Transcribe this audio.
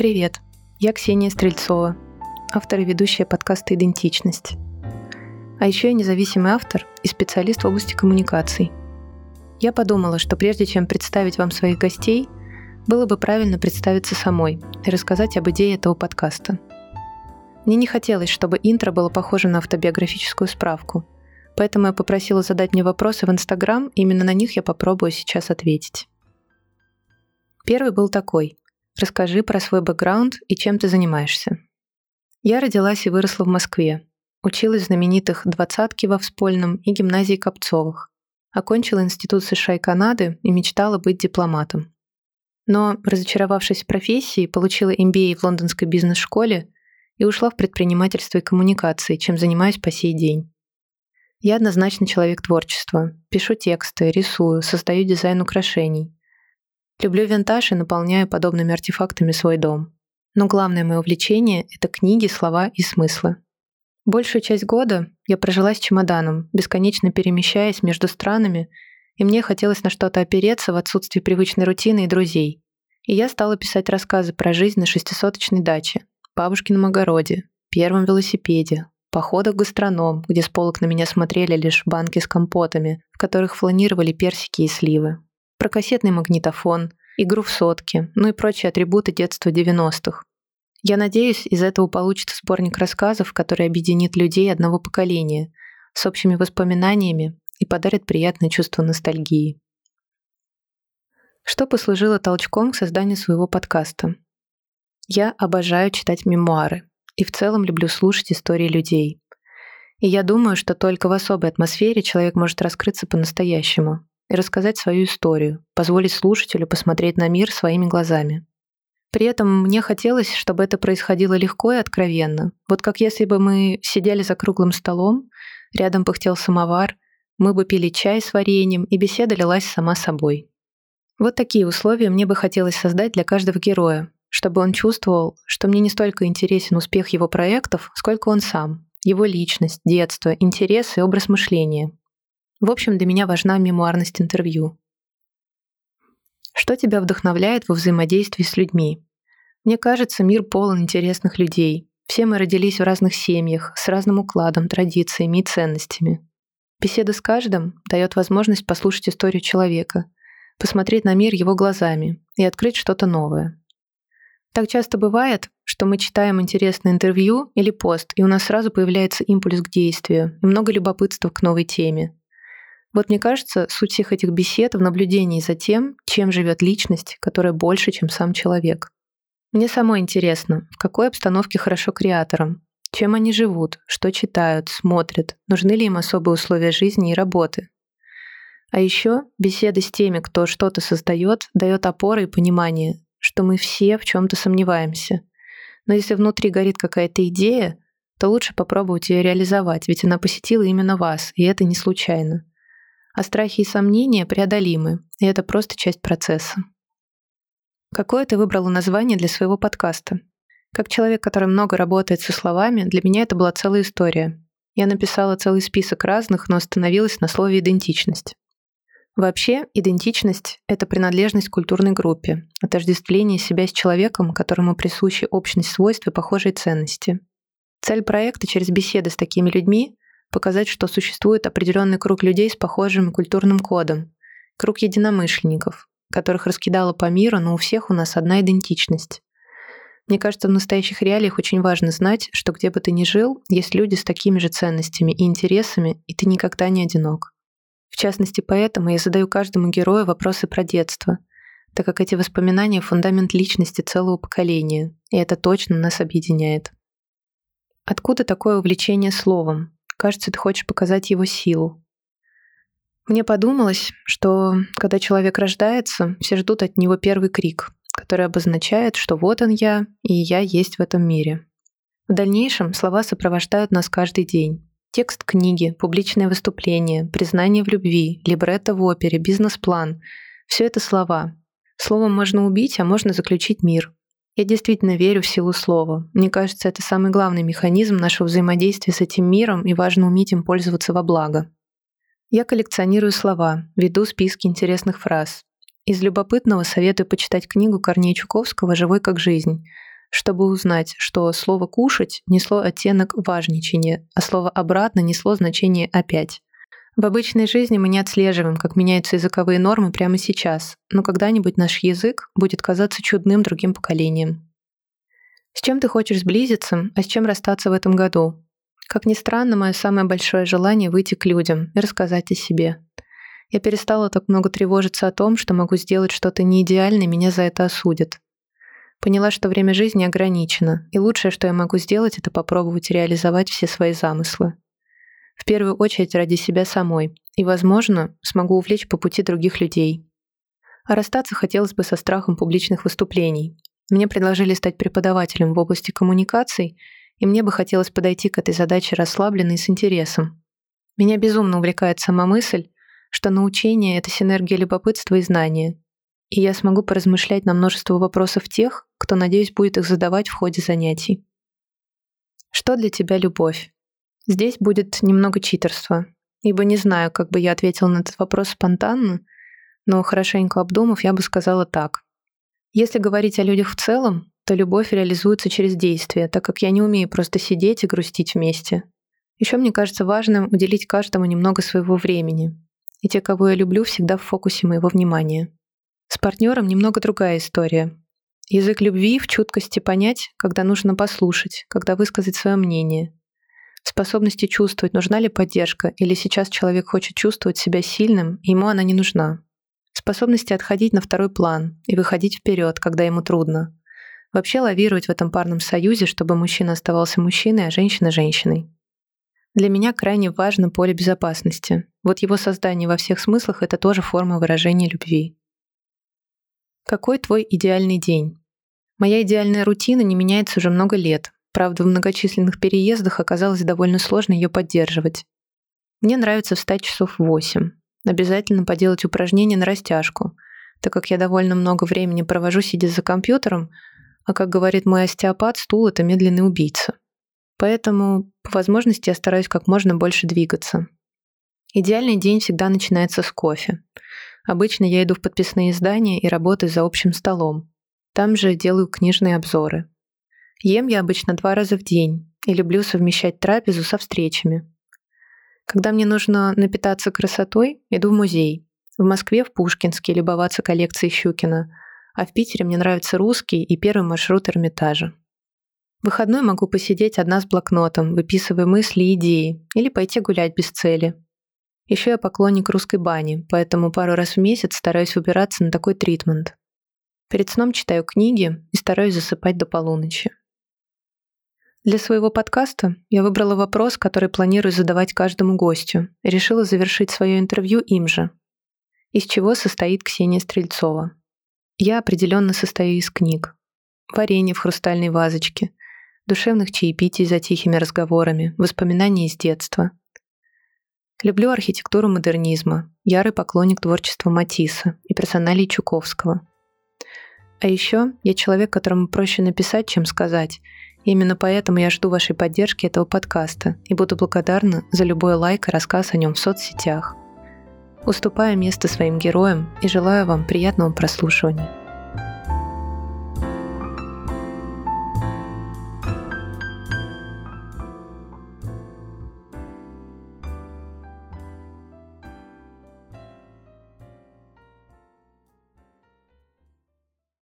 Привет, я Ксения Стрельцова, автор и ведущая подкаста «Идентичность». А еще я независимый автор и специалист в области коммуникаций. Я подумала, что прежде чем представить вам своих гостей, было бы правильно представиться самой и рассказать об идее этого подкаста. Мне не хотелось, чтобы интро было похоже на автобиографическую справку, поэтому я попросила задать мне вопросы в Инстаграм, именно на них я попробую сейчас ответить. Первый был такой. Расскажи про свой бэкграунд и чем ты занимаешься. Я родилась и выросла в Москве. Училась в знаменитых «двадцатке» во Вспольном и гимназии Копцовых. Окончила Институт США и Канады и мечтала быть дипломатом. Но, разочаровавшись в профессии, получила MBA в лондонской бизнес-школе и ушла в предпринимательство и коммуникации, чем занимаюсь по сей день. Я однозначно человек творчества. Пишу тексты, рисую, создаю дизайн украшений. Люблю винтаж и наполняю подобными артефактами свой дом. Но главное мое увлечение — это книги, слова и смыслы. Большую часть года я прожила с чемоданом, бесконечно перемещаясь между странами, и мне хотелось на что-то опереться в отсутствии привычной рутины и друзей. И я стала писать рассказы про жизнь на шестисоточной даче, бабушкином огороде, первом велосипеде, походах в гастроном, где с полок на меня смотрели лишь банки с компотами, в которых фланировали персики и сливы про кассетный магнитофон, игру в сотки, ну и прочие атрибуты детства 90-х. Я надеюсь, из этого получится сборник рассказов, который объединит людей одного поколения с общими воспоминаниями и подарит приятное чувство ностальгии. Что послужило толчком к созданию своего подкаста? Я обожаю читать мемуары и в целом люблю слушать истории людей. И я думаю, что только в особой атмосфере человек может раскрыться по-настоящему и рассказать свою историю, позволить слушателю посмотреть на мир своими глазами. При этом мне хотелось, чтобы это происходило легко и откровенно. Вот как если бы мы сидели за круглым столом, рядом пыхтел самовар, мы бы пили чай с вареньем, и беседа лилась сама собой. Вот такие условия мне бы хотелось создать для каждого героя, чтобы он чувствовал, что мне не столько интересен успех его проектов, сколько он сам, его личность, детство, интересы и образ мышления. В общем, для меня важна мемуарность интервью. Что тебя вдохновляет во взаимодействии с людьми? Мне кажется, мир полон интересных людей. Все мы родились в разных семьях, с разным укладом, традициями и ценностями. Беседа с каждым дает возможность послушать историю человека, посмотреть на мир его глазами и открыть что-то новое. Так часто бывает, что мы читаем интересное интервью или пост, и у нас сразу появляется импульс к действию и много любопытства к новой теме. Вот мне кажется, суть всех этих бесед в наблюдении за тем, чем живет личность, которая больше, чем сам человек. Мне самой интересно, в какой обстановке хорошо креаторам, чем они живут, что читают, смотрят, нужны ли им особые условия жизни и работы. А еще беседы с теми, кто что-то создает, дает опоры и понимание, что мы все в чем-то сомневаемся. Но если внутри горит какая-то идея, то лучше попробовать ее реализовать, ведь она посетила именно вас, и это не случайно а страхи и сомнения преодолимы, и это просто часть процесса. Какое ты выбрала название для своего подкаста? Как человек, который много работает со словами, для меня это была целая история. Я написала целый список разных, но остановилась на слове «идентичность». Вообще, идентичность — это принадлежность к культурной группе, отождествление себя с человеком, которому присущи общность свойств и похожие ценности. Цель проекта через беседы с такими людьми показать, что существует определенный круг людей с похожим культурным кодом, круг единомышленников, которых раскидало по миру, но у всех у нас одна идентичность. Мне кажется, в настоящих реалиях очень важно знать, что где бы ты ни жил, есть люди с такими же ценностями и интересами, и ты никогда не одинок. В частности, поэтому я задаю каждому герою вопросы про детство, так как эти воспоминания — фундамент личности целого поколения, и это точно нас объединяет. Откуда такое увлечение словом? Кажется, ты хочешь показать его силу. Мне подумалось, что когда человек рождается, все ждут от него первый крик, который обозначает, что вот он я, и я есть в этом мире. В дальнейшем слова сопровождают нас каждый день. Текст книги, публичное выступление, признание в любви, либретто в опере, бизнес-план — все это слова. Словом можно убить, а можно заключить мир. Я действительно верю в силу слова. Мне кажется, это самый главный механизм нашего взаимодействия с этим миром, и важно уметь им пользоваться во благо. Я коллекционирую слова, веду списки интересных фраз. Из любопытного советую почитать книгу Корнея Чуковского «Живой как жизнь». чтобы узнать, что слово «кушать» несло оттенок важничания, а слово «обратно» несло значение «опять». В обычной жизни мы не отслеживаем, как меняются языковые нормы прямо сейчас, но когда-нибудь наш язык будет казаться чудным другим поколениям. С чем ты хочешь сблизиться, а с чем расстаться в этом году? Как ни странно, мое самое большое желание — выйти к людям и рассказать о себе. Я перестала так много тревожиться о том, что могу сделать что-то неидеальное, меня за это осудят. Поняла, что время жизни ограничено, и лучшее, что я могу сделать, это попробовать реализовать все свои замыслы. В первую очередь ради себя самой, и, возможно, смогу увлечь по пути других людей. А расстаться хотелось бы со страхом публичных выступлений. Мне предложили стать преподавателем в области коммуникаций, и мне бы хотелось подойти к этой задаче расслабленно и с интересом. Меня безумно увлекает сама мысль, что научение — это синергия любопытства и знания, и я смогу поразмышлять на множество вопросов тех, кто, надеюсь, будет их задавать в ходе занятий. Что для тебя любовь? Здесь будет немного читерства, ибо не знаю, как бы я ответил на этот вопрос спонтанно, но хорошенько обдумав, я бы сказала так. Если говорить о людях в целом, то любовь реализуется через действие, так как я не умею просто сидеть и грустить вместе. Еще мне кажется важным уделить каждому немного своего времени. И те, кого я люблю, всегда в фокусе моего внимания. С партнером немного другая история. Язык любви в чуткости понять, когда нужно послушать, когда высказать свое мнение. Способности чувствовать, нужна ли поддержка, или сейчас человек хочет чувствовать себя сильным, и ему она не нужна. Способности отходить на второй план и выходить вперед, когда ему трудно. Вообще лавировать в этом парном союзе, чтобы мужчина оставался мужчиной, а женщина — женщиной. Для меня крайне важно поле безопасности. Вот его создание во всех смыслах — это тоже форма выражения любви. Какой твой идеальный день? Моя идеальная рутина не меняется уже много лет. Правда, в многочисленных переездах оказалось довольно сложно ее поддерживать. Мне нравится встать часов в 8. Обязательно поделать упражнения на растяжку, так как я довольно много времени провожу, сидя за компьютером, а, как говорит мой остеопат, стул — это медленный убийца. Поэтому, по возможности, я стараюсь как можно больше двигаться. Идеальный день всегда начинается с кофе. Обычно я иду в подписные издания и работаю за общим столом. Там же делаю книжные обзоры. Ем я обычно два раза в день и люблю совмещать трапезу со встречами. Когда мне нужно напитаться красотой, иду в музей. В Москве в Пушкинске любоваться коллекцией Щукина, а в Питере мне нравится русский и первый маршрут Эрмитажа. В выходной могу посидеть одна с блокнотом, выписывая мысли и идеи, или пойти гулять без цели. Еще я поклонник русской бани, поэтому пару раз в месяц стараюсь выбираться на такой тритмент. Перед сном читаю книги и стараюсь засыпать до полуночи. Для своего подкаста я выбрала вопрос, который планирую задавать каждому гостю, и решила завершить свое интервью им же. Из чего состоит Ксения Стрельцова? Я определенно состою из книг. Варенье в хрустальной вазочке, душевных чаепитий за тихими разговорами, воспоминания из детства, Люблю архитектуру модернизма, ярый поклонник творчества Матисса и персоналей Чуковского. А еще я человек, которому проще написать, чем сказать. Именно поэтому я жду вашей поддержки этого подкаста и буду благодарна за любой лайк и рассказ о нем в соцсетях. Уступаю место своим героям и желаю вам приятного прослушивания.